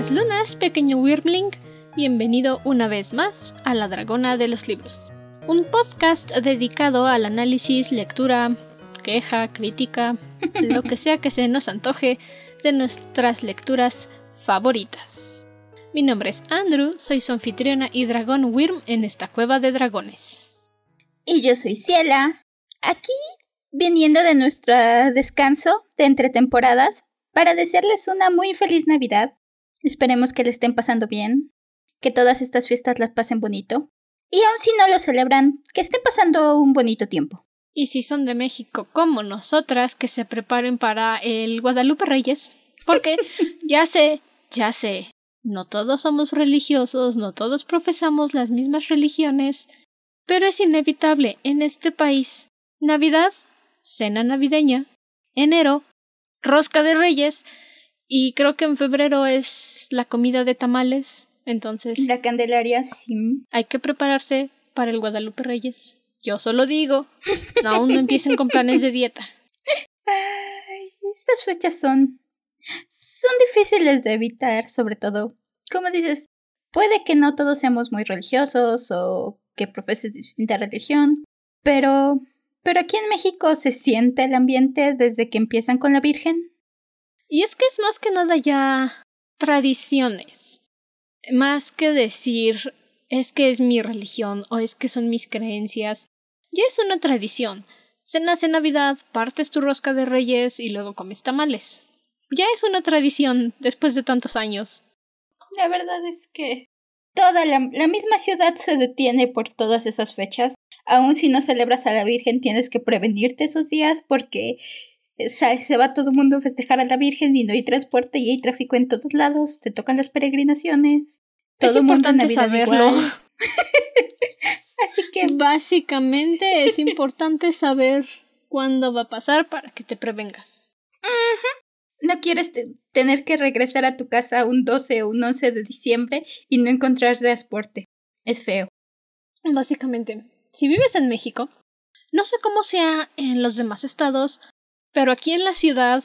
Buenas lunas, pequeño Wyrmling. Bienvenido una vez más a La Dragona de los Libros, un podcast dedicado al análisis, lectura, queja, crítica, lo que sea que se nos antoje de nuestras lecturas favoritas. Mi nombre es Andrew, soy su anfitriona y dragón Wyrm en esta cueva de dragones. Y yo soy Ciela, aquí viniendo de nuestro descanso de entre temporadas para desearles una muy feliz Navidad. Esperemos que le estén pasando bien, que todas estas fiestas las pasen bonito. Y aun si no lo celebran, que estén pasando un bonito tiempo. Y si son de México como nosotras, que se preparen para el Guadalupe Reyes. Porque ya sé, ya sé, no todos somos religiosos, no todos profesamos las mismas religiones, pero es inevitable en este país. Navidad, cena navideña, enero, rosca de reyes, y creo que en febrero es la comida de tamales, entonces... La Candelaria, sí. Hay que prepararse para el Guadalupe Reyes. Yo solo digo, no, aún no empiecen con planes de dieta. Ay, estas fechas son... son difíciles de evitar, sobre todo. Como dices, puede que no todos seamos muy religiosos o que profeses distinta religión, pero... pero aquí en México se siente el ambiente desde que empiezan con la Virgen. Y es que es más que nada ya tradiciones. Más que decir es que es mi religión o es que son mis creencias. Ya es una tradición. Cenas en Navidad, partes tu rosca de reyes y luego comes tamales. Ya es una tradición después de tantos años. La verdad es que toda la, la misma ciudad se detiene por todas esas fechas. Aun si no celebras a la Virgen, tienes que prevenirte esos días porque se va todo el mundo a festejar a la Virgen y no hay transporte y hay tráfico en todos lados, te tocan las peregrinaciones. Todo el mundo en Navidad saberlo. igual. Así que Básicamente es importante saber cuándo va a pasar para que te prevengas. no quieres te- tener que regresar a tu casa un 12 o un 11 de diciembre y no encontrar transporte. Es feo. Básicamente, si vives en México, no sé cómo sea en los demás estados, pero aquí en la ciudad,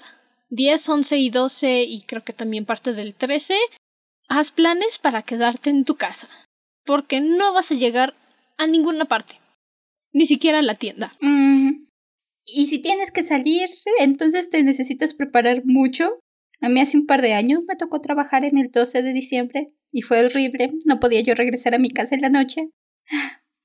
10, 11 y 12 y creo que también parte del 13, haz planes para quedarte en tu casa, porque no vas a llegar a ninguna parte, ni siquiera a la tienda. Mm, Y si tienes que salir, entonces te necesitas preparar mucho. A mí hace un par de años me tocó trabajar en el 12 de diciembre y fue horrible. No podía yo regresar a mi casa en la noche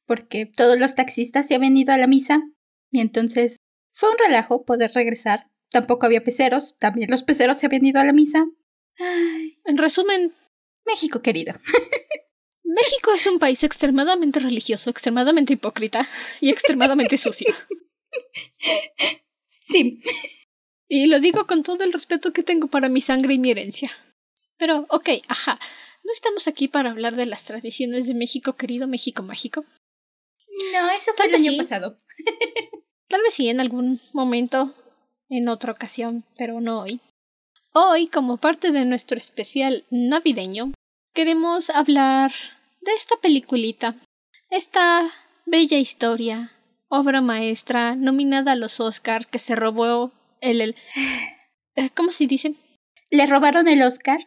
porque todos los taxistas se habían ido a la misa y entonces fue un relajo poder regresar. Tampoco había peceros, también los peceros se habían ido a la misa. Ay, En resumen, México querido. México es un país extremadamente religioso, extremadamente hipócrita y extremadamente sucio. Sí. Y lo digo con todo el respeto que tengo para mi sangre y mi herencia. Pero, ok, ajá. No estamos aquí para hablar de las tradiciones de México, querido México mágico. No, eso fue Tal el año sí. pasado. Tal vez sí en algún momento, en otra ocasión, pero no hoy. Hoy, como parte de nuestro especial navideño, queremos hablar de esta peliculita, esta bella historia, obra maestra, nominada a los Oscar, que se robó el... el eh, ¿Cómo se dice? ¿Le robaron el Oscar?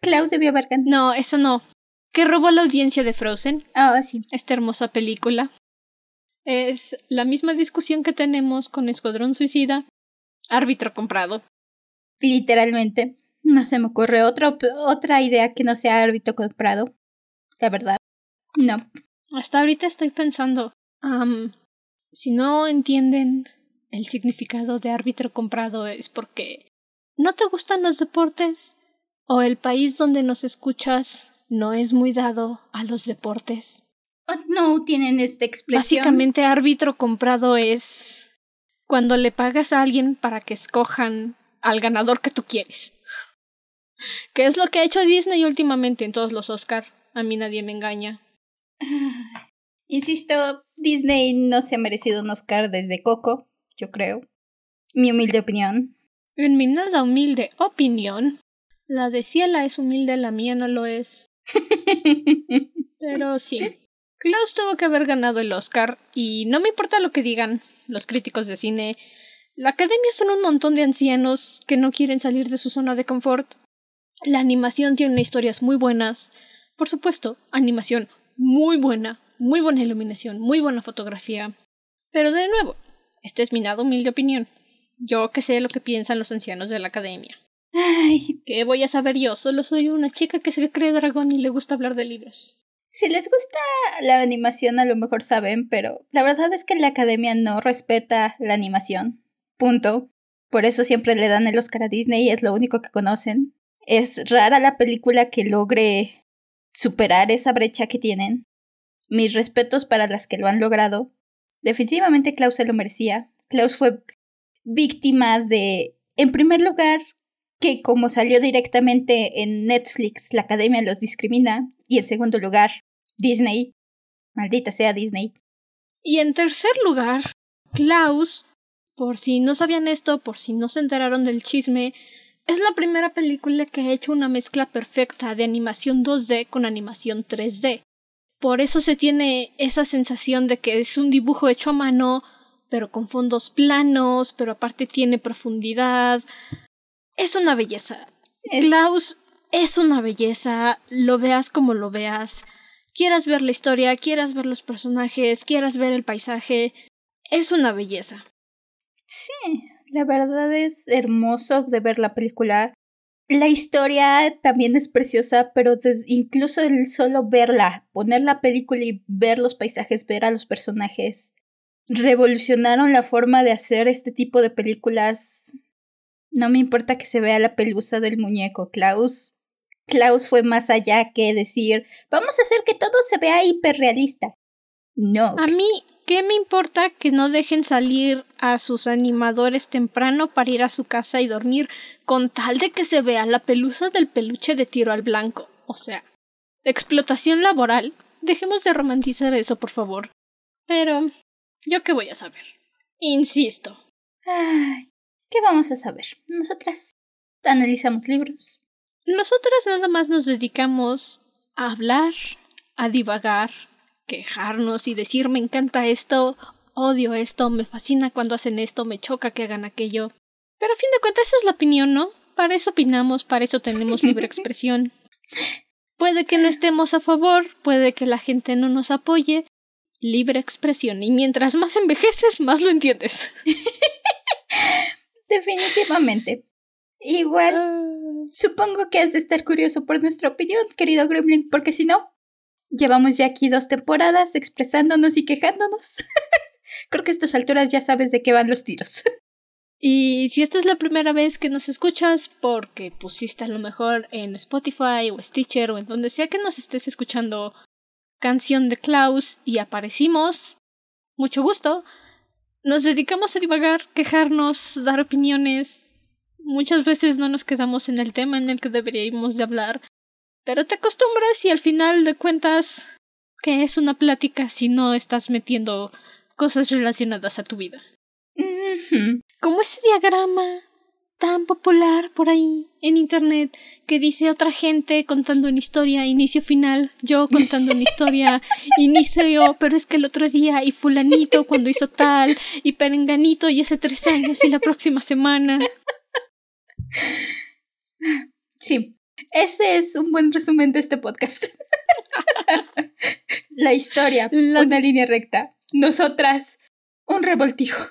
Klaus debió haber ganado. No, eso no. Que robó la audiencia de Frozen, Ah, sí. esta hermosa película. Es la misma discusión que tenemos con Escuadrón Suicida, árbitro comprado. Literalmente. No se me ocurre otra, otra idea que no sea árbitro comprado. La verdad. No. Hasta ahorita estoy pensando, am, si no entienden el significado de árbitro comprado es porque no te gustan los deportes o el país donde nos escuchas no es muy dado a los deportes. No tienen esta expresión. Básicamente árbitro comprado es cuando le pagas a alguien para que escojan al ganador que tú quieres. Que es lo que ha hecho Disney últimamente en todos los Oscar. A mí nadie me engaña. Insisto, Disney no se ha merecido un Oscar desde Coco, yo creo. Mi humilde opinión. En mi nada humilde opinión, la de Ciela es humilde, la mía no lo es. Pero sí. Klaus tuvo que haber ganado el Oscar y no me importa lo que digan los críticos de cine. La academia son un montón de ancianos que no quieren salir de su zona de confort. La animación tiene historias muy buenas. Por supuesto, animación muy buena, muy buena iluminación, muy buena fotografía. Pero de nuevo, esta es mi nada humilde opinión. Yo que sé lo que piensan los ancianos de la academia. Ay, ¿Qué voy a saber yo? Solo soy una chica que se cree dragón y le gusta hablar de libros. Si les gusta la animación a lo mejor saben, pero la verdad es que la academia no respeta la animación. Punto. Por eso siempre le dan el Oscar a Disney y es lo único que conocen. Es rara la película que logre superar esa brecha que tienen. Mis respetos para las que lo han logrado. Definitivamente Klaus se lo merecía. Klaus fue víctima de, en primer lugar, que como salió directamente en Netflix, la academia los discrimina. Y en segundo lugar, Disney. Maldita sea Disney. Y en tercer lugar, Klaus, por si no sabían esto, por si no se enteraron del chisme, es la primera película que ha hecho una mezcla perfecta de animación 2D con animación 3D. Por eso se tiene esa sensación de que es un dibujo hecho a mano, pero con fondos planos, pero aparte tiene profundidad. Es una belleza. Es- Klaus es una belleza, lo veas como lo veas. Quieras ver la historia, quieras ver los personajes, quieras ver el paisaje, es una belleza. Sí, la verdad es hermoso de ver la película. La historia también es preciosa, pero incluso el solo verla, poner la película y ver los paisajes, ver a los personajes, revolucionaron la forma de hacer este tipo de películas. No me importa que se vea la pelusa del muñeco, Klaus. Klaus fue más allá que decir, vamos a hacer que todo se vea hiperrealista. No. A mí, ¿qué me importa que no dejen salir a sus animadores temprano para ir a su casa y dormir con tal de que se vea la pelusa del peluche de tiro al blanco? O sea, explotación laboral. Dejemos de romantizar eso, por favor. Pero, ¿yo qué voy a saber? Insisto. Ay, ¿qué vamos a saber? Nosotras analizamos libros. Nosotras nada más nos dedicamos a hablar, a divagar, quejarnos y decir me encanta esto, odio esto, me fascina cuando hacen esto, me choca que hagan aquello. Pero a fin de cuentas esa es la opinión, ¿no? Para eso opinamos, para eso tenemos libre expresión. Puede que no estemos a favor, puede que la gente no nos apoye. Libre expresión. Y mientras más envejeces, más lo entiendes. Definitivamente. Igual, Ah, supongo que has de estar curioso por nuestra opinión, querido Gremlin, porque si no, llevamos ya aquí dos temporadas expresándonos y quejándonos. Creo que a estas alturas ya sabes de qué van los tiros. Y si esta es la primera vez que nos escuchas, porque pusiste a lo mejor en Spotify o Stitcher o en donde sea que nos estés escuchando canción de Klaus y aparecimos, mucho gusto. Nos dedicamos a divagar, quejarnos, dar opiniones. Muchas veces no nos quedamos en el tema en el que deberíamos de hablar, pero te acostumbras y al final de cuentas, que es una plática si no estás metiendo cosas relacionadas a tu vida? Como ese diagrama tan popular por ahí en internet que dice otra gente contando una historia, inicio final, yo contando una historia, inicio, pero es que el otro día y fulanito cuando hizo tal y perenganito y hace tres años y la próxima semana. Sí, ese es un buen resumen de este podcast. La historia, La- una línea recta. Nosotras, un revoltijo.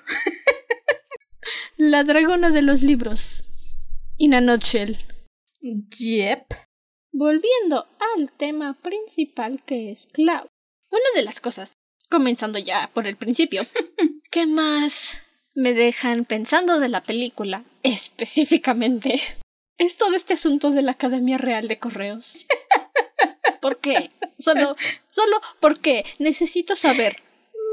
La dragona de los libros. In a nutshell. Yep. Volviendo al tema principal que es Cloud. Una de las cosas, comenzando ya por el principio, ¿qué más me dejan pensando de la película específicamente? Es todo este asunto de la Academia Real de Correos. ¿Por qué? Solo, solo porque necesito saber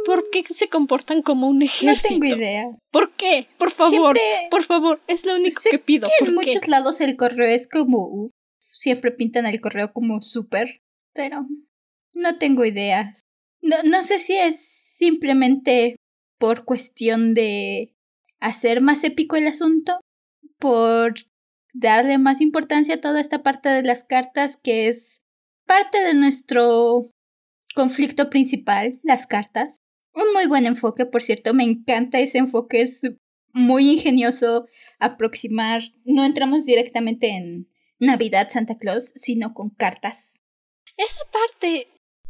por qué se comportan como un No ejército. tengo idea. ¿Por qué? Por favor, Siempre- por favor, es lo único que pido. que ¿Por en qué? muchos lados el correo es como. siempre pintan el correo como súper. Pero no tengo ideas. No, no sé si es simplemente por cuestión de hacer más épico el asunto. Por darle más importancia a toda esta parte de las cartas que es parte de nuestro conflicto principal, las cartas. Un muy buen enfoque, por cierto, me encanta ese enfoque, es muy ingenioso aproximar, no entramos directamente en Navidad Santa Claus, sino con cartas. Esa parte,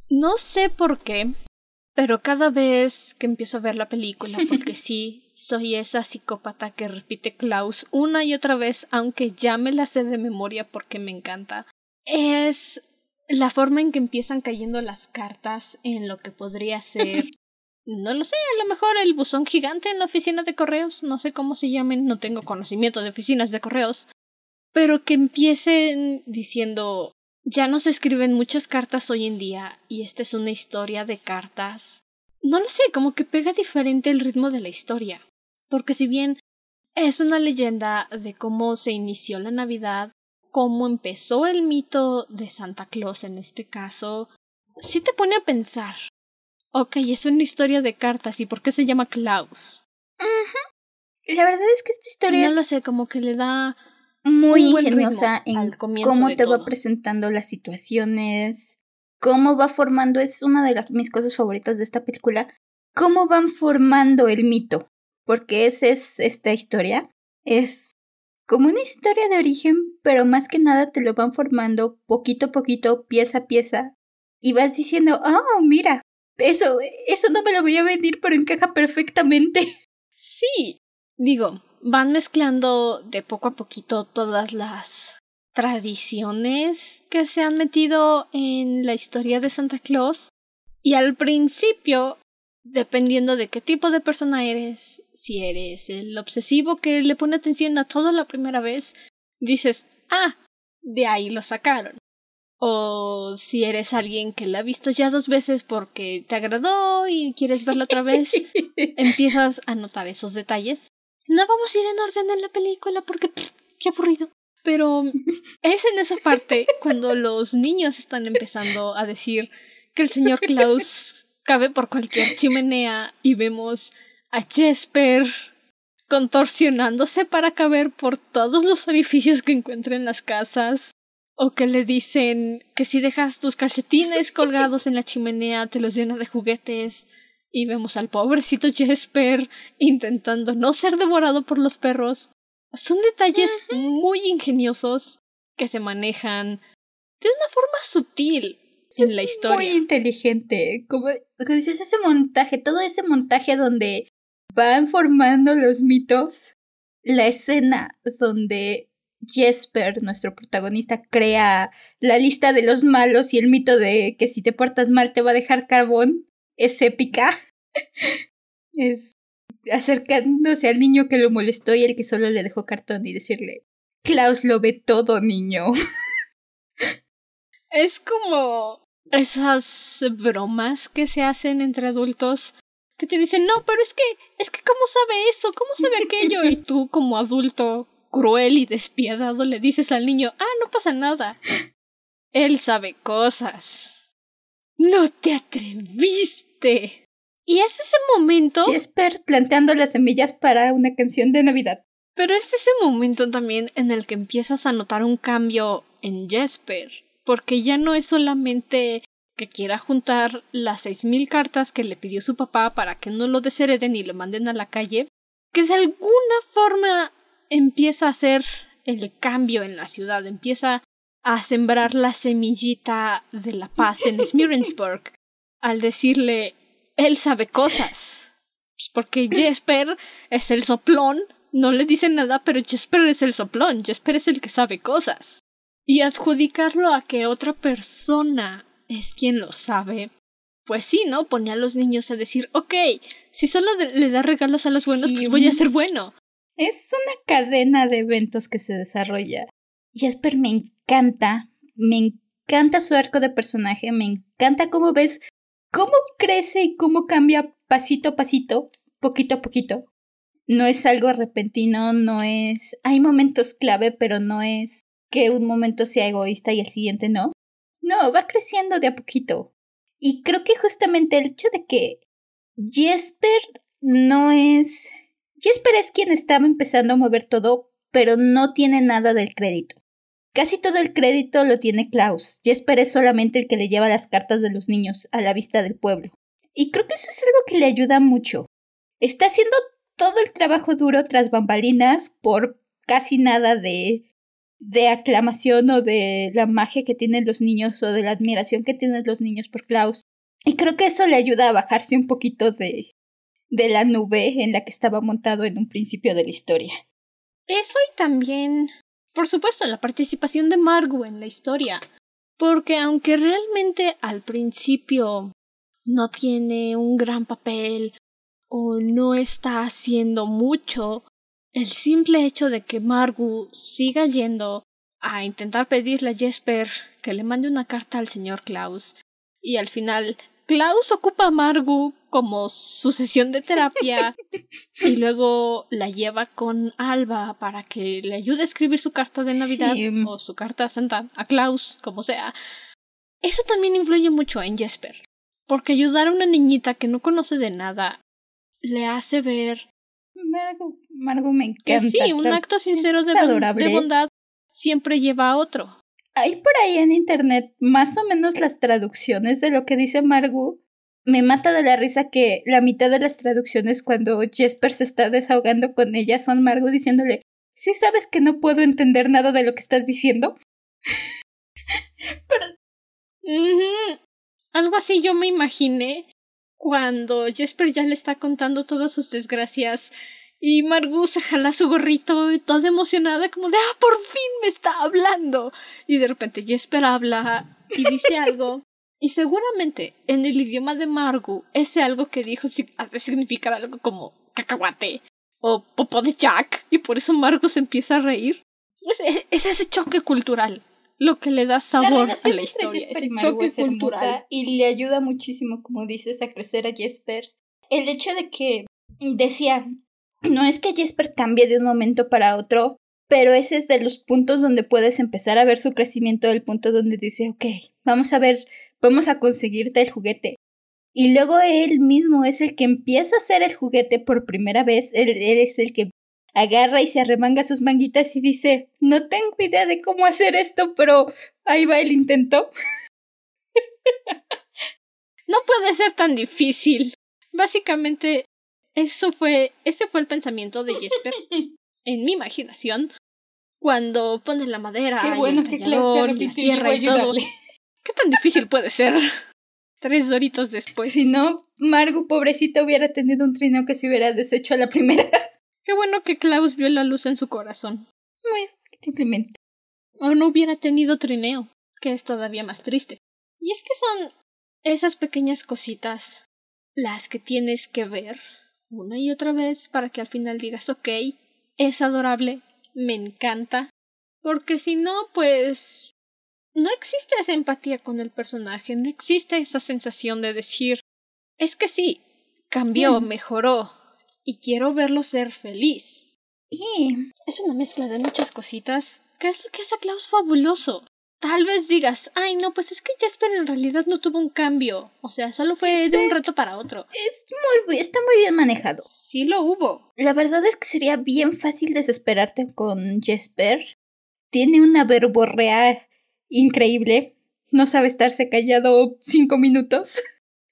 no sé por qué, pero cada vez que empiezo a ver la película, porque sí, soy esa psicópata que repite Klaus una y otra vez, aunque ya me la sé de memoria porque me encanta, es la forma en que empiezan cayendo las cartas en lo que podría ser no lo sé, a lo mejor el buzón gigante en la oficina de correos, no sé cómo se llamen, no tengo conocimiento de oficinas de correos, pero que empiecen diciendo ya no se escriben muchas cartas hoy en día y esta es una historia de cartas. No lo sé, como que pega diferente el ritmo de la historia, porque si bien es una leyenda de cómo se inició la Navidad, cómo empezó el mito de Santa Claus en este caso, sí te pone a pensar Ok, es una historia de cartas. ¿Y por qué se llama Klaus? La verdad es que esta historia. No lo sé, como que le da. Muy ingeniosa en cómo te va presentando las situaciones, cómo va formando. Es una de las mis cosas favoritas de esta película. Cómo van formando el mito. Porque esa es esta historia. Es como una historia de origen, pero más que nada te lo van formando poquito a poquito, pieza a pieza. Y vas diciendo, oh, mira, eso, eso no me lo voy a venir, pero encaja perfectamente. Sí. Digo, van mezclando de poco a poquito todas las tradiciones que se han metido en la historia de Santa Claus. Y al principio, dependiendo de qué tipo de persona eres, si eres el obsesivo que le pone atención a todo la primera vez, dices, ah, de ahí lo sacaron o si eres alguien que la ha visto ya dos veces porque te agradó y quieres verla otra vez, empiezas a notar esos detalles. No vamos a ir en orden en la película porque qué aburrido. Pero es en esa parte cuando los niños están empezando a decir que el señor Klaus cabe por cualquier chimenea y vemos a Jesper contorsionándose para caber por todos los orificios que encuentra en las casas o que le dicen que si dejas tus calcetines colgados en la chimenea te los llena de juguetes. Y vemos al pobrecito Jesper intentando no ser devorado por los perros. Son detalles muy ingeniosos que se manejan de una forma sutil en la historia. Muy inteligente. Como, como dices, ese montaje, todo ese montaje donde van formando los mitos. La escena donde Jesper, nuestro protagonista, crea la lista de los malos y el mito de que si te portas mal te va a dejar carbón es épica. es acercándose al niño que lo molestó y el que solo le dejó cartón y decirle, Klaus lo ve todo, niño. es como esas bromas que se hacen entre adultos que te dicen, no, pero es que, es que, ¿cómo sabe eso? ¿Cómo sabe aquello? Y tú como adulto cruel y despiadado le dices al niño, ah, no pasa nada. Él sabe cosas. No te atreviste. Y es ese momento. Jesper planteando las semillas para una canción de Navidad. Pero es ese momento también en el que empiezas a notar un cambio en Jesper. Porque ya no es solamente que quiera juntar las seis mil cartas que le pidió su papá para que no lo deshereden y lo manden a la calle, que de alguna forma empieza a hacer el cambio en la ciudad, empieza a sembrar la semillita de la paz en Smirensburg al decirle él sabe cosas. Pues porque Jesper es el soplón, no le dice nada, pero Jesper es el soplón, Jesper es el que sabe cosas. Y adjudicarlo a que otra persona es quien lo sabe. Pues sí, ¿no? Pone a los niños a decir, ok, si solo le da regalos a los buenos, pues voy a ser bueno. Es una cadena de eventos que se desarrolla. Jesper me encanta, me encanta su arco de personaje, me encanta cómo ves cómo crece y cómo cambia pasito a pasito, poquito a poquito. No es algo repentino, no es... Hay momentos clave, pero no es que un momento sea egoísta y el siguiente no. No, va creciendo de a poquito. Y creo que justamente el hecho de que Jesper no es Jesper es quien estaba empezando a mover todo, pero no tiene nada del crédito. Casi todo el crédito lo tiene Klaus. Jesper es solamente el que le lleva las cartas de los niños a la vista del pueblo. Y creo que eso es algo que le ayuda mucho. Está haciendo todo el trabajo duro tras bambalinas por casi nada de de aclamación o de la magia que tienen los niños o de la admiración que tienen los niños por Klaus. Y creo que eso le ayuda a bajarse un poquito de, de la nube en la que estaba montado en un principio de la historia. Eso y también, por supuesto, la participación de Margu en la historia. Porque aunque realmente al principio no tiene un gran papel o no está haciendo mucho, el simple hecho de que Margu siga yendo a intentar pedirle a Jesper que le mande una carta al señor Klaus y al final Klaus ocupa a Margu como su sesión de terapia y luego la lleva con Alba para que le ayude a escribir su carta de Navidad o su carta a Santa, a Klaus, como sea. Eso también influye mucho en Jesper, porque ayudar a una niñita que no conoce de nada le hace ver Margo, me encanta. sí, un acto sincero de, de bondad siempre lleva a otro. Hay por ahí en internet más o menos las traducciones de lo que dice Margu. Me mata de la risa que la mitad de las traducciones cuando Jesper se está desahogando con ella son Margu diciéndole, ¿sí sabes que no puedo entender nada de lo que estás diciendo? Pero... Algo así yo me imaginé cuando Jesper ya le está contando todas sus desgracias y Margu se jala su gorrito toda emocionada como de ¡Ah, por fin me está hablando! Y de repente Jesper habla y dice algo y seguramente en el idioma de Margu ese algo que dijo ha de significar algo como cacahuate o popo de Jack y por eso Margu se empieza a reír. Es, es ese choque cultural lo que le da sabor a la historia. choque cultural. y le ayuda muchísimo, como dices, a crecer a Jesper. El hecho de que decía, no es que Jesper cambie de un momento para otro, pero ese es de los puntos donde puedes empezar a ver su crecimiento, el punto donde dice, ok, vamos a ver, vamos a conseguirte el juguete. Y luego él mismo es el que empieza a hacer el juguete por primera vez, él es el que agarra y se arremanga sus manguitas y dice, no tengo idea de cómo hacer esto, pero ahí va el intento. no puede ser tan difícil. Básicamente, eso fue, ese fue el pensamiento de Jesper, en mi imaginación, cuando pone la madera Qué bueno y el que y la sierra y todo. ¿Qué tan difícil puede ser? Tres doritos después. Si no, Margu, pobrecita, hubiera tenido un trino que se hubiera deshecho a la primera. Qué bueno que Klaus vio la luz en su corazón. Muy simplemente. O no hubiera tenido trineo, que es todavía más triste. Y es que son esas pequeñas cositas las que tienes que ver una y otra vez para que al final digas, ok, es adorable, me encanta. Porque si no, pues no existe esa empatía con el personaje, no existe esa sensación de decir, es que sí, cambió, mejoró, y quiero verlo ser feliz. Y es una mezcla de muchas cositas. ¿Qué es lo que hace a Klaus fabuloso? Tal vez digas, ay no, pues es que Jasper en realidad no tuvo un cambio. O sea, solo fue de un reto para otro. Es muy, está muy bien manejado. Sí lo hubo. La verdad es que sería bien fácil desesperarte con Jasper. Tiene una verborrea increíble. No sabe estarse callado cinco minutos.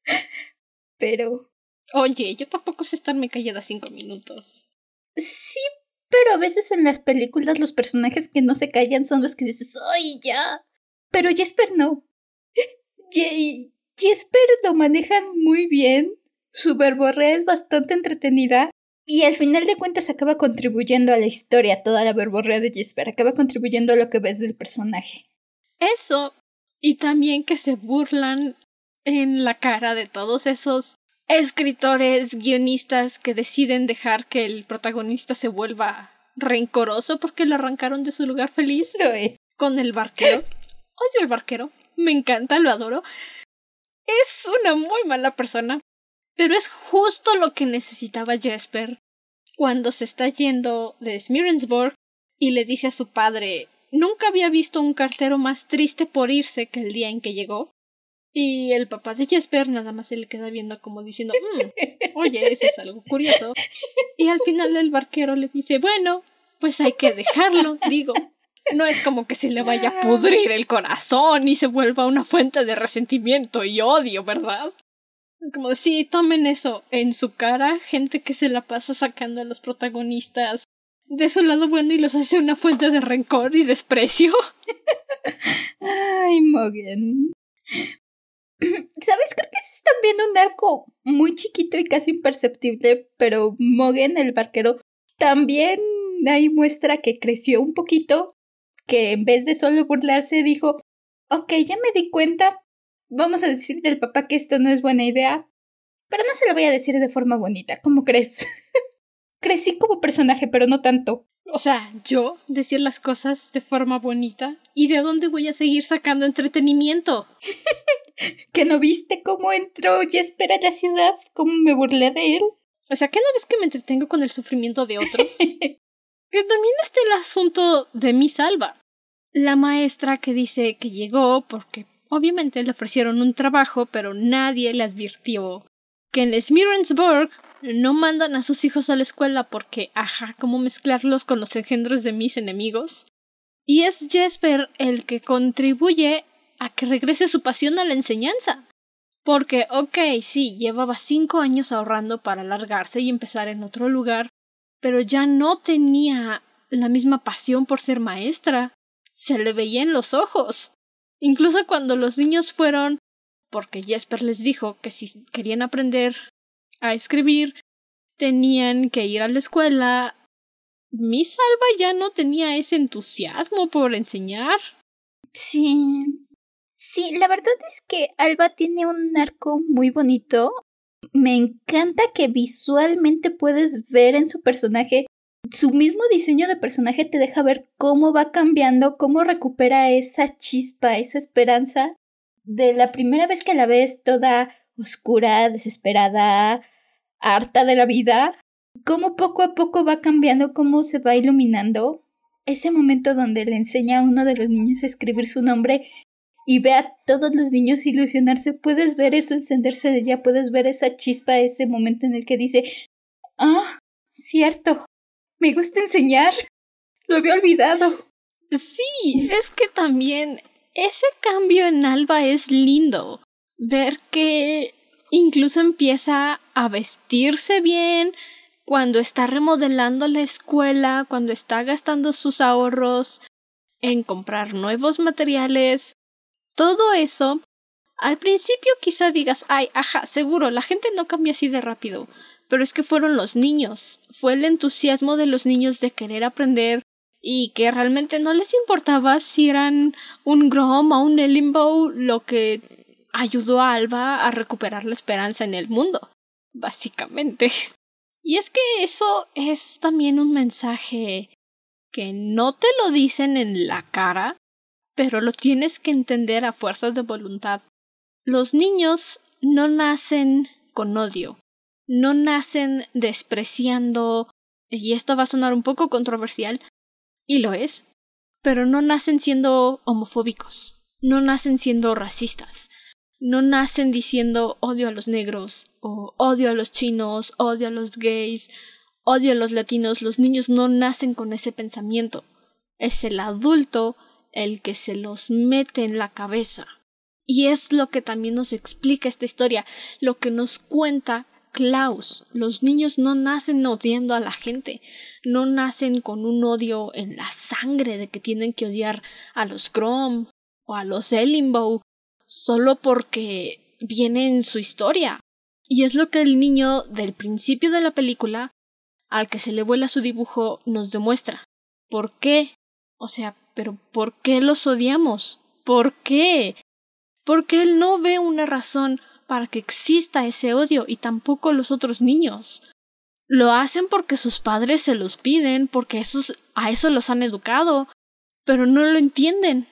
Pero Oye, yo tampoco sé estarme callada cinco minutos. Sí, pero a veces en las películas los personajes que no se callan son los que dices, ¡ay, ya! Pero Jesper no. Jesper lo manejan muy bien. Su verborrea es bastante entretenida. Y al final de cuentas acaba contribuyendo a la historia, toda la verborrea de Jesper. Acaba contribuyendo a lo que ves del personaje. Eso. Y también que se burlan en la cara de todos esos escritores, guionistas que deciden dejar que el protagonista se vuelva rencoroso porque lo arrancaron de su lugar feliz. Lo es. Con el barquero. Odio el barquero. Me encanta, lo adoro. Es una muy mala persona. Pero es justo lo que necesitaba Jesper cuando se está yendo de Smirensburg y le dice a su padre Nunca había visto un cartero más triste por irse que el día en que llegó. Y el papá de Jesper nada más se le queda viendo como diciendo, mm, oye, eso es algo curioso. Y al final el barquero le dice, bueno, pues hay que dejarlo, digo. No es como que se le vaya a pudrir el corazón y se vuelva una fuente de resentimiento y odio, ¿verdad? Como sí, tomen eso en su cara, gente que se la pasa sacando a los protagonistas de su lado bueno y los hace una fuente de rencor y desprecio. Ay, Mogen. ¿Sabes? Creo que es también un arco muy chiquito y casi imperceptible, pero Mogen, el barquero, también ahí muestra que creció un poquito, que en vez de solo burlarse dijo, ok, ya me di cuenta, vamos a decirle al papá que esto no es buena idea, pero no se lo voy a decir de forma bonita, ¿cómo crees? Crecí como personaje, pero no tanto. O sea, yo decir las cosas de forma bonita. ¿Y de dónde voy a seguir sacando entretenimiento? ¿Que no viste cómo entró Jesper a la ciudad? ¿Cómo me burlé de él? O sea, ¿que no ves que me entretengo con el sufrimiento de otros? que también está el asunto de mi salva. La maestra que dice que llegó porque obviamente le ofrecieron un trabajo, pero nadie le advirtió que en Smirensburg no mandan a sus hijos a la escuela porque, ajá, ¿cómo mezclarlos con los engendros de mis enemigos? Y es Jesper el que contribuye a que regrese su pasión a la enseñanza. Porque, ok, sí, llevaba cinco años ahorrando para largarse y empezar en otro lugar, pero ya no tenía la misma pasión por ser maestra. Se le veía en los ojos. Incluso cuando los niños fueron, porque Jesper les dijo que si querían aprender a escribir, tenían que ir a la escuela. Mi Salva ya no tenía ese entusiasmo por enseñar. Sí. Sí, la verdad es que Alba tiene un arco muy bonito. Me encanta que visualmente puedes ver en su personaje su mismo diseño de personaje te deja ver cómo va cambiando, cómo recupera esa chispa, esa esperanza de la primera vez que la ves toda oscura, desesperada, harta de la vida, cómo poco a poco va cambiando, cómo se va iluminando. Ese momento donde le enseña a uno de los niños a escribir su nombre y ve a todos los niños ilusionarse, puedes ver eso encenderse de ella, puedes ver esa chispa, ese momento en el que dice, ah, cierto, me gusta enseñar, lo había olvidado. Sí, es que también ese cambio en Alba es lindo. Ver que incluso empieza a vestirse bien, cuando está remodelando la escuela, cuando está gastando sus ahorros en comprar nuevos materiales, todo eso, al principio quizá digas, ay, ajá, seguro, la gente no cambia así de rápido, pero es que fueron los niños, fue el entusiasmo de los niños de querer aprender y que realmente no les importaba si eran un Grom o un Elimbow lo que ayudó a Alba a recuperar la esperanza en el mundo, básicamente. Y es que eso es también un mensaje que no te lo dicen en la cara, pero lo tienes que entender a fuerzas de voluntad. Los niños no nacen con odio, no nacen despreciando, y esto va a sonar un poco controversial, y lo es, pero no nacen siendo homofóbicos, no nacen siendo racistas, no nacen diciendo odio a los negros o odio a los chinos, odio a los gays, odio a los latinos. Los niños no nacen con ese pensamiento. Es el adulto el que se los mete en la cabeza. Y es lo que también nos explica esta historia, lo que nos cuenta Klaus. Los niños no nacen odiando a la gente, no nacen con un odio en la sangre de que tienen que odiar a los Grom o a los Elimbow solo porque viene en su historia. Y es lo que el niño del principio de la película, al que se le vuela su dibujo, nos demuestra. ¿Por qué? O sea, pero ¿por qué los odiamos? ¿Por qué? Porque él no ve una razón para que exista ese odio y tampoco los otros niños. Lo hacen porque sus padres se los piden, porque esos, a eso los han educado, pero no lo entienden.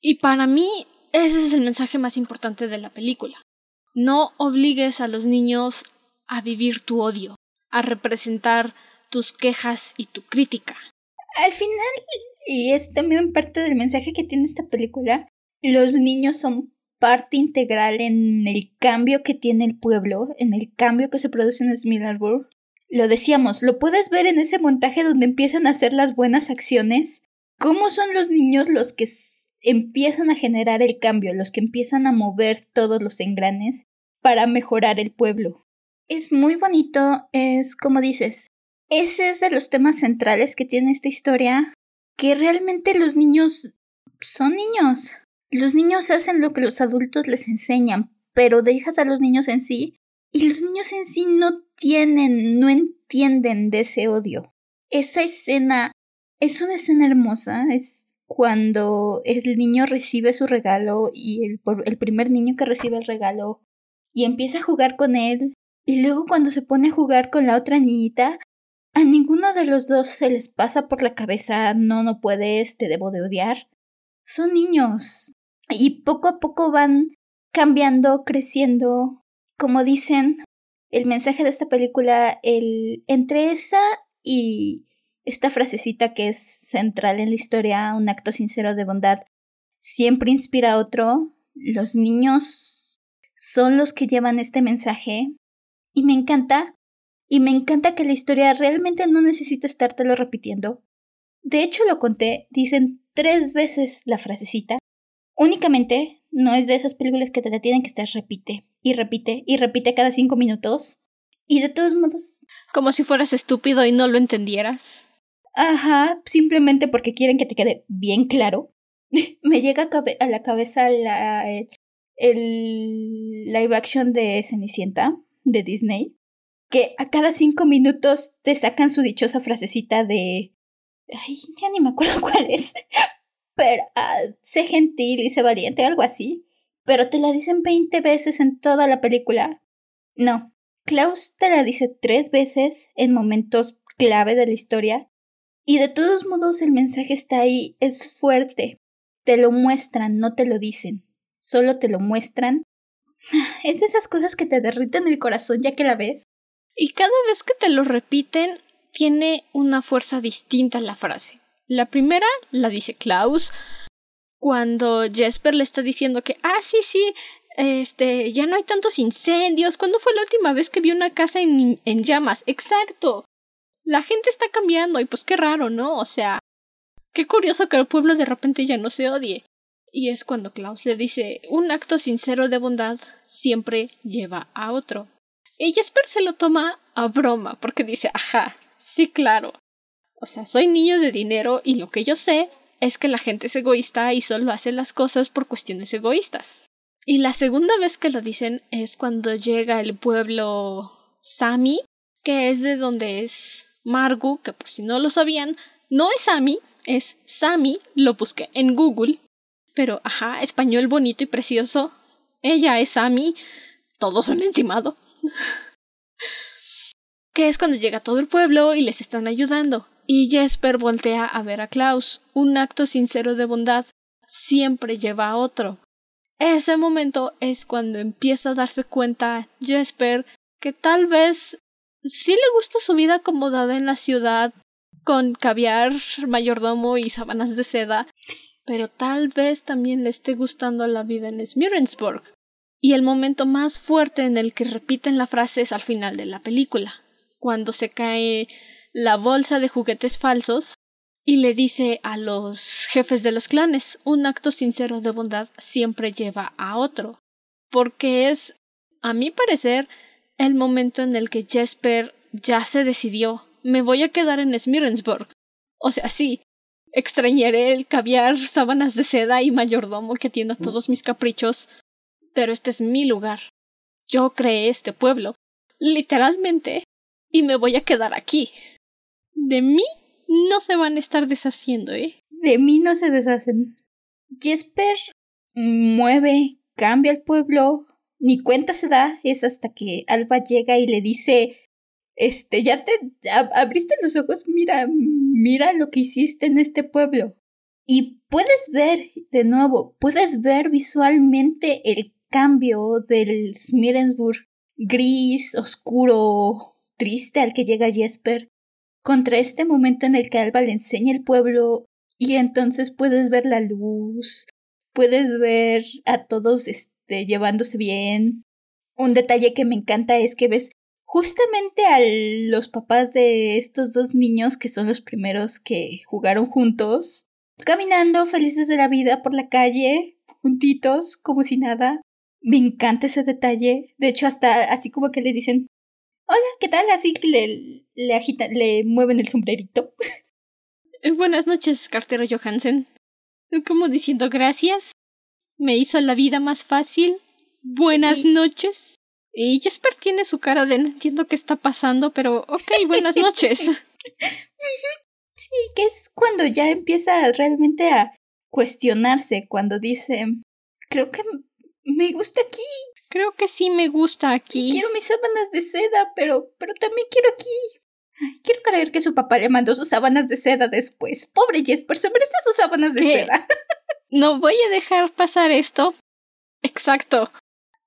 Y para mí ese es el mensaje más importante de la película. No obligues a los niños a vivir tu odio, a representar tus quejas y tu crítica. Al final, y es también parte del mensaje que tiene esta película, los niños son parte integral en el cambio que tiene el pueblo, en el cambio que se produce en Smilarburg. Lo decíamos, lo puedes ver en ese montaje donde empiezan a hacer las buenas acciones. ¿Cómo son los niños los que empiezan a generar el cambio, los que empiezan a mover todos los engranes para mejorar el pueblo. Es muy bonito, es como dices, ese es de los temas centrales que tiene esta historia, que realmente los niños son niños. Los niños hacen lo que los adultos les enseñan, pero dejas a los niños en sí y los niños en sí no tienen, no entienden de ese odio. Esa escena es una escena hermosa, es cuando el niño recibe su regalo y el, el primer niño que recibe el regalo y empieza a jugar con él y luego cuando se pone a jugar con la otra niñita, a ninguno de los dos se les pasa por la cabeza no, no puedes, te debo de odiar. Son niños y poco a poco van cambiando, creciendo. Como dicen, el mensaje de esta película, el entre esa y esta frasecita que es central en la historia, un acto sincero de bondad, siempre inspira a otro. Los niños son los que llevan este mensaje y me encanta. Y me encanta que la historia realmente no necesita estártelo repitiendo. De hecho, lo conté, dicen tres veces la frasecita. Únicamente no es de esas películas que te la tienen que estar repite y repite y repite cada cinco minutos. Y de todos modos. Como si fueras estúpido y no lo entendieras. Ajá, simplemente porque quieren que te quede bien claro. Me llega a, la cabeza la, el live action de Cenicienta de Disney. Que a cada cinco minutos te sacan su dichosa frasecita de. Ay, ya ni me acuerdo cuál es. Pero ah, sé gentil y sé valiente, algo así. Pero te la dicen veinte veces en toda la película. No, Klaus te la dice tres veces en momentos clave de la historia y de todos modos el mensaje está ahí, es fuerte. Te lo muestran, no te lo dicen. Solo te lo muestran. Es de esas cosas que te derriten el corazón ya que la ves. Y cada vez que te lo repiten, tiene una fuerza distinta la frase. La primera la dice Klaus cuando Jesper le está diciendo que, ah, sí, sí, este, ya no hay tantos incendios. ¿Cuándo fue la última vez que vi una casa en, en llamas? Exacto. La gente está cambiando y pues qué raro, ¿no? O sea, qué curioso que el pueblo de repente ya no se odie. Y es cuando Klaus le dice, un acto sincero de bondad siempre lleva a otro. Y Jesper se lo toma a broma, porque dice, ajá, sí, claro. O sea, soy niño de dinero y lo que yo sé es que la gente es egoísta y solo hace las cosas por cuestiones egoístas. Y la segunda vez que lo dicen es cuando llega el pueblo Sami, que es de donde es Margu, que por si no lo sabían, no es Sami, es Sami, lo busqué en Google, pero ajá, español bonito y precioso. Ella es Sami, todos son encimado. que es cuando llega todo el pueblo y les están ayudando. Y Jesper voltea a ver a Klaus. Un acto sincero de bondad siempre lleva a otro. Ese momento es cuando empieza a darse cuenta Jesper que tal vez sí le gusta su vida acomodada en la ciudad con caviar, mayordomo y sábanas de seda, pero tal vez también le esté gustando la vida en Smirensburg. Y el momento más fuerte en el que repiten la frase es al final de la película, cuando se cae la bolsa de juguetes falsos y le dice a los jefes de los clanes un acto sincero de bondad siempre lleva a otro. Porque es, a mi parecer, el momento en el que Jesper ya se decidió. Me voy a quedar en Smirensburg. O sea, sí, extrañaré el caviar, sábanas de seda y mayordomo que atienda todos mis caprichos, pero este es mi lugar. Yo creé este pueblo, literalmente, y me voy a quedar aquí. De mí no se van a estar deshaciendo, ¿eh? De mí no se deshacen. Jesper mueve, cambia el pueblo, ni cuenta se da, es hasta que Alba llega y le dice, este, ya te abriste los ojos, mira, mira lo que hiciste en este pueblo. Y puedes ver, de nuevo, puedes ver visualmente el cambio del Smirensburg gris, oscuro, triste al que llega Jesper contra este momento en el que Alba le enseña el pueblo y entonces puedes ver la luz, puedes ver a todos este, llevándose bien. Un detalle que me encanta es que ves justamente a los papás de estos dos niños que son los primeros que jugaron juntos, caminando felices de la vida por la calle, juntitos, como si nada. Me encanta ese detalle. De hecho, hasta así como que le dicen, Hola, ¿qué tal? Así que le, le agitan, le mueven el sombrerito. Eh, buenas noches, cartero Johansen. Como diciendo gracias. Me hizo la vida más fácil. Buenas noches. Y Jesper tiene su cara de no entiendo qué está pasando, pero ok, buenas noches. sí, que es cuando ya empieza realmente a cuestionarse, cuando dice, creo que me gusta aquí. Creo que sí me gusta aquí. Quiero mis sábanas de seda, pero, pero también quiero aquí. Ay, quiero creer que su papá le mandó sus sábanas de seda después. Pobre Jesper, se merece sus sábanas de seda. no voy a dejar pasar esto. Exacto.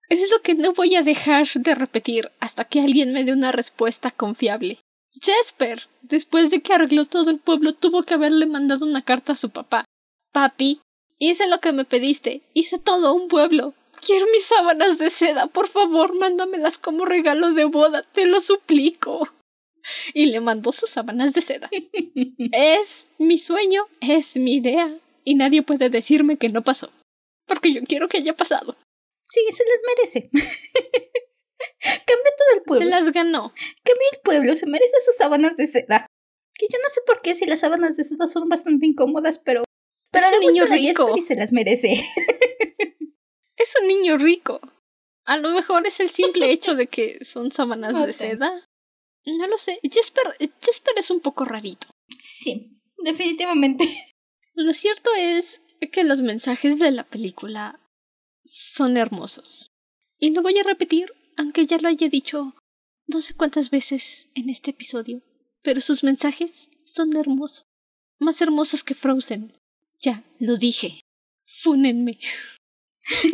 Es lo que no voy a dejar de repetir hasta que alguien me dé una respuesta confiable. Jesper, después de que arregló todo el pueblo, tuvo que haberle mandado una carta a su papá. Papi, hice lo que me pediste, hice todo un pueblo. Quiero mis sábanas de seda, por favor, mándamelas como regalo de boda, te lo suplico. Y le mandó sus sábanas de seda. es mi sueño, es mi idea, y nadie puede decirme que no pasó. Porque yo quiero que haya pasado. Sí, se las merece. Cambia todo el pueblo. Se las ganó. Cambia el pueblo, se merece sus sábanas de seda. Que yo no sé por qué si las sábanas de seda son bastante incómodas, pero. Pero es un niño rico. Y se las merece. es un niño rico. A lo mejor es el simple hecho de que son sábanas de seda. No lo sé. Jesper, Jesper es un poco rarito. Sí, definitivamente. Lo cierto es que los mensajes de la película son hermosos. Y lo voy a repetir, aunque ya lo haya dicho no sé cuántas veces en este episodio, pero sus mensajes son hermosos. Más hermosos que Frozen. Ya, lo dije. Fúnenme.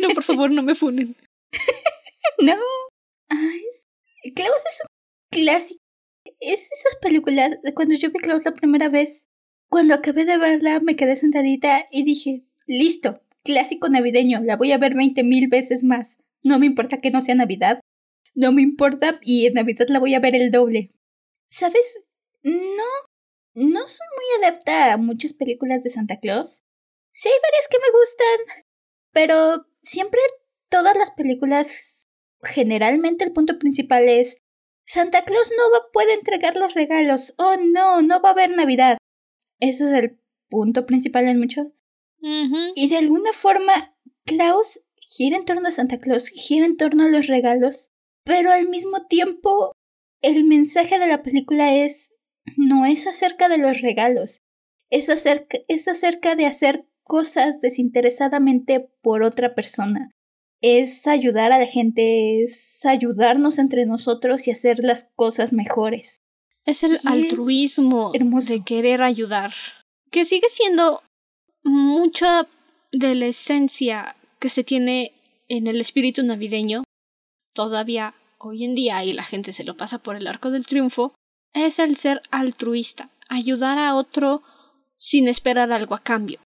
No, por favor, no me funen. no. Ay, Klaus es un clásico. Es esas películas de cuando yo vi Klaus la primera vez. Cuando acabé de verla, me quedé sentadita y dije, listo, clásico navideño, la voy a ver veinte mil veces más. No me importa que no sea Navidad. No me importa y en Navidad la voy a ver el doble. ¿Sabes? No. No soy muy adepta a muchas películas de Santa Claus. Sí hay varias que me gustan. Pero siempre todas las películas, generalmente el punto principal es Santa Claus no va, puede entregar los regalos. Oh no, no va a haber Navidad. Ese es el punto principal en mucho. Y de alguna forma, Klaus gira en torno a Santa Claus, gira en torno a los regalos, pero al mismo tiempo el mensaje de la película es no es acerca de los regalos, es acerca, es acerca de hacer cosas desinteresadamente por otra persona. Es ayudar a la gente, es ayudarnos entre nosotros y hacer las cosas mejores. Es el altruismo de querer ayudar, que sigue siendo mucha de la esencia que se tiene en el espíritu navideño, todavía hoy en día, y la gente se lo pasa por el arco del triunfo, es el ser altruista, ayudar a otro sin esperar algo a cambio.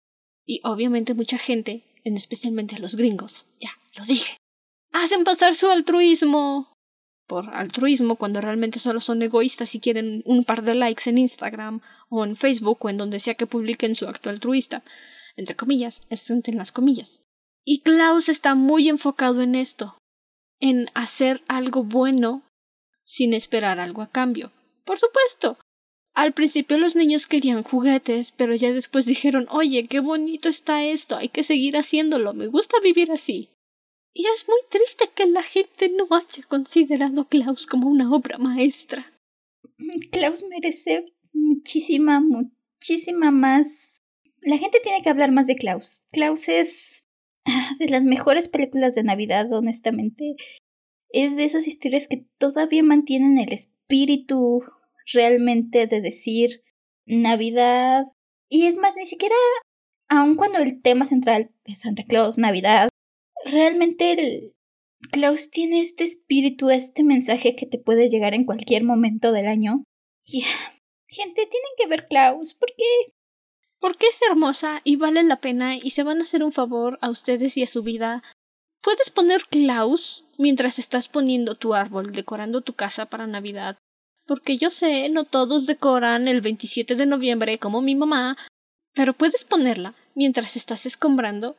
Y obviamente mucha gente, en especialmente los gringos, ya, lo dije, hacen pasar su altruismo por altruismo cuando realmente solo son egoístas y quieren un par de likes en Instagram o en Facebook o en donde sea que publiquen su acto altruista. Entre comillas, es entre las comillas. Y Klaus está muy enfocado en esto, en hacer algo bueno sin esperar algo a cambio. Por supuesto. Al principio los niños querían juguetes, pero ya después dijeron oye, qué bonito está esto, hay que seguir haciéndolo, me gusta vivir así. Y es muy triste que la gente no haya considerado Klaus como una obra maestra. Klaus merece muchísima, muchísima más. La gente tiene que hablar más de Klaus. Klaus es de las mejores películas de Navidad, honestamente. Es de esas historias que todavía mantienen el espíritu realmente de decir Navidad. Y es más, ni siquiera, aun cuando el tema central es Santa Claus, Navidad, realmente el Klaus tiene este espíritu, este mensaje que te puede llegar en cualquier momento del año. Y gente, tienen que ver Klaus, ¿por qué? Porque es hermosa y vale la pena y se van a hacer un favor a ustedes y a su vida. Puedes poner Klaus mientras estás poniendo tu árbol, decorando tu casa para Navidad. Porque yo sé, no todos decoran el 27 de noviembre como mi mamá, pero puedes ponerla mientras estás escombrando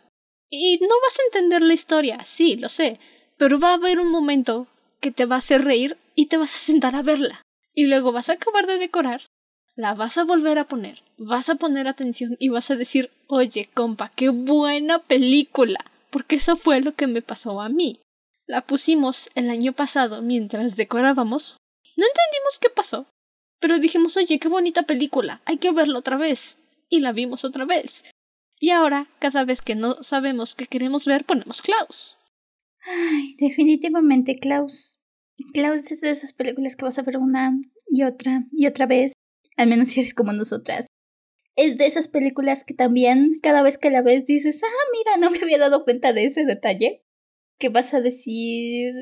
y no vas a entender la historia, sí, lo sé, pero va a haber un momento que te va a hacer reír y te vas a sentar a verla. Y luego vas a acabar de decorar, la vas a volver a poner, vas a poner atención y vas a decir, oye, compa, qué buena película, porque eso fue lo que me pasó a mí. La pusimos el año pasado mientras decorábamos. No entendimos qué pasó, pero dijimos, oye, qué bonita película, hay que verla otra vez. Y la vimos otra vez. Y ahora, cada vez que no sabemos qué queremos ver, ponemos Klaus. Ay, definitivamente Klaus. Klaus es de esas películas que vas a ver una y otra y otra vez, al menos si eres como nosotras. Es de esas películas que también cada vez que la ves dices, ah, mira, no me había dado cuenta de ese detalle. ¿Qué vas a decir?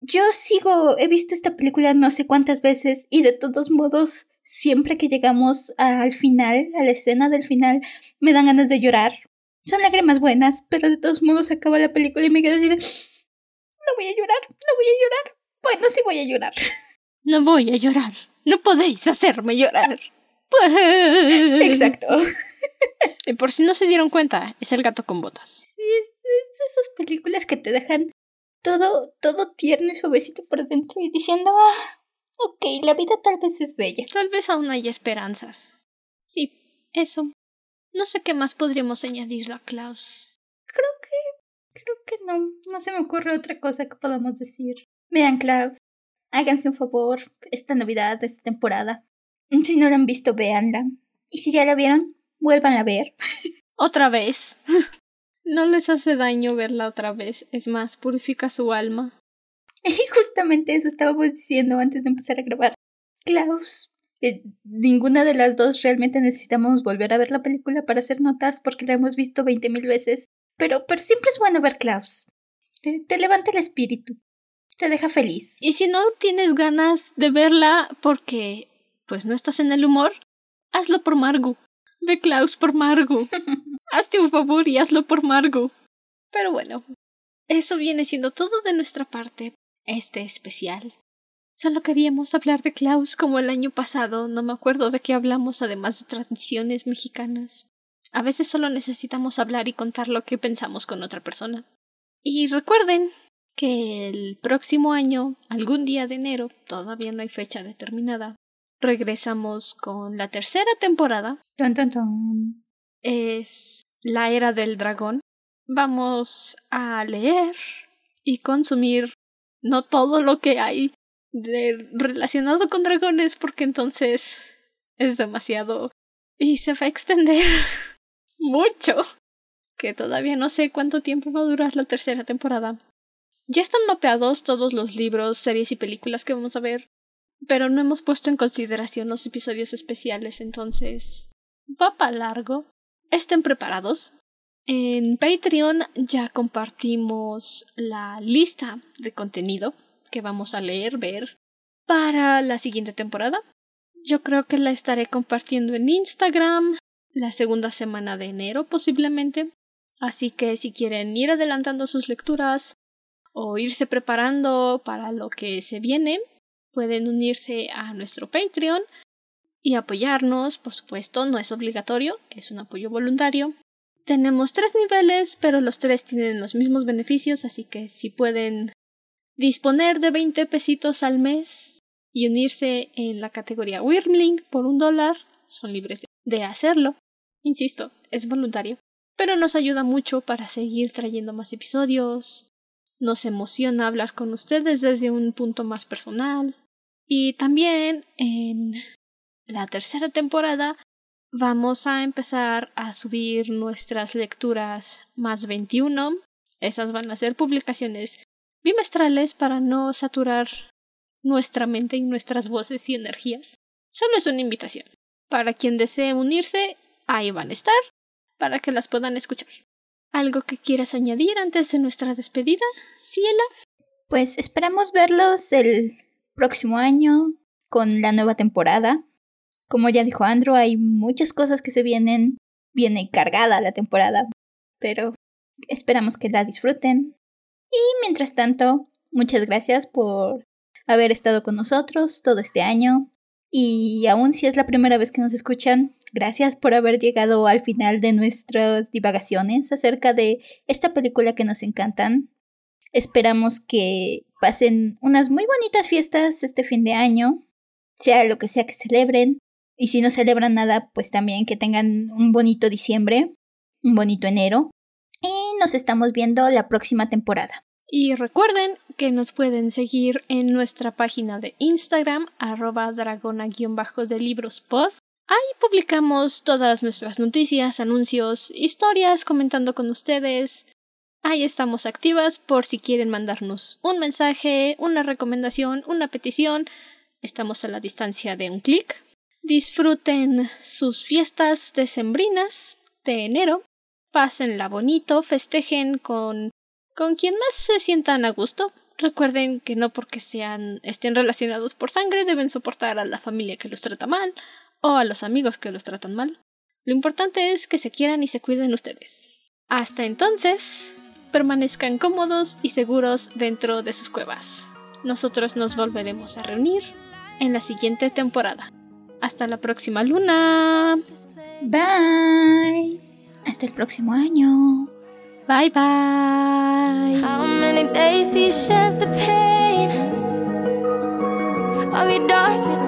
Yo sigo, he visto esta película no sé cuántas veces y de todos modos, siempre que llegamos al final, a la escena del final, me dan ganas de llorar. Son lágrimas buenas, pero de todos modos acaba la película y me quedo así de... No voy a llorar, no voy a llorar. Bueno, sí voy a llorar. No voy a llorar. No podéis hacerme llorar. Exacto. y por si no se dieron cuenta, es el gato con botas. Sí, es esas películas que te dejan todo, todo tierno y suavecito por dentro y diciendo, ah, ok, la vida tal vez es bella. Tal vez aún hay esperanzas. Sí, eso. No sé qué más podríamos añadirle a Klaus. Creo que. Creo que no. No se me ocurre otra cosa que podamos decir. Vean, Klaus. Háganse un favor. Esta Navidad, esta temporada. Si no la han visto, véanla. Y si ya la vieron, vuelvan a ver. Otra vez. no les hace daño verla otra vez. Es más, purifica su alma. Y justamente eso estábamos diciendo antes de empezar a grabar. Klaus, eh, ninguna de las dos realmente necesitamos volver a ver la película para hacer notas porque la hemos visto veinte mil veces. Pero, pero siempre es bueno ver Klaus. Te, te levanta el espíritu. Te deja feliz. Y si no tienes ganas de verla porque pues no estás en el humor, hazlo por Margu. Ve Klaus por Margu. Hazte un favor y hazlo por Margu. Pero bueno, eso viene siendo todo de nuestra parte, este especial. Solo queríamos hablar de Klaus como el año pasado, no me acuerdo de qué hablamos además de tradiciones mexicanas. A veces solo necesitamos hablar y contar lo que pensamos con otra persona. Y recuerden que el próximo año, algún día de enero, todavía no hay fecha determinada, regresamos con la tercera temporada. Es la era del dragón. Vamos a leer y consumir no todo lo que hay relacionado con dragones porque entonces es demasiado y se va a extender mucho que todavía no sé cuánto tiempo va a durar la tercera temporada. Ya están mapeados todos los libros, series y películas que vamos a ver, pero no hemos puesto en consideración los episodios especiales, entonces va para largo. Estén preparados. En Patreon ya compartimos la lista de contenido que vamos a leer, ver para la siguiente temporada. Yo creo que la estaré compartiendo en Instagram la segunda semana de enero posiblemente. Así que si quieren ir adelantando sus lecturas o irse preparando para lo que se viene, pueden unirse a nuestro Patreon y apoyarnos, por supuesto, no es obligatorio, es un apoyo voluntario. Tenemos tres niveles, pero los tres tienen los mismos beneficios, así que si pueden disponer de 20 pesitos al mes y unirse en la categoría Wyrmling por un dólar, son libres de hacerlo. Insisto, es voluntario, pero nos ayuda mucho para seguir trayendo más episodios. Nos emociona hablar con ustedes desde un punto más personal. Y también en la tercera temporada vamos a empezar a subir nuestras lecturas más 21. Esas van a ser publicaciones bimestrales para no saturar nuestra mente y nuestras voces y energías. Solo es una invitación. Para quien desee unirse, ahí van a estar, para que las puedan escuchar. ¿Algo que quieras añadir antes de nuestra despedida, Ciela? Pues esperamos verlos el próximo año con la nueva temporada. Como ya dijo Andrew, hay muchas cosas que se vienen. Viene cargada la temporada, pero esperamos que la disfruten. Y mientras tanto, muchas gracias por haber estado con nosotros todo este año. Y aún si es la primera vez que nos escuchan, gracias por haber llegado al final de nuestras divagaciones acerca de esta película que nos encantan. Esperamos que pasen unas muy bonitas fiestas este fin de año, sea lo que sea que celebren. Y si no celebran nada, pues también que tengan un bonito diciembre, un bonito enero. Y nos estamos viendo la próxima temporada. Y recuerden que nos pueden seguir en nuestra página de Instagram, arroba dragona-de librospod. Ahí publicamos todas nuestras noticias, anuncios, historias, comentando con ustedes. Ahí estamos activas por si quieren mandarnos un mensaje, una recomendación, una petición. Estamos a la distancia de un clic. Disfruten sus fiestas decembrinas de enero. Pásenla bonito, festejen con con quien más se sientan a gusto. Recuerden que no porque sean estén relacionados por sangre deben soportar a la familia que los trata mal o a los amigos que los tratan mal. Lo importante es que se quieran y se cuiden ustedes. Hasta entonces, permanezcan cómodos y seguros dentro de sus cuevas. Nosotros nos volveremos a reunir en la siguiente temporada. Hasta la próxima luna. Bye. Hasta el próximo año. Bye bye. How many days do you shed the pain? Are we dark?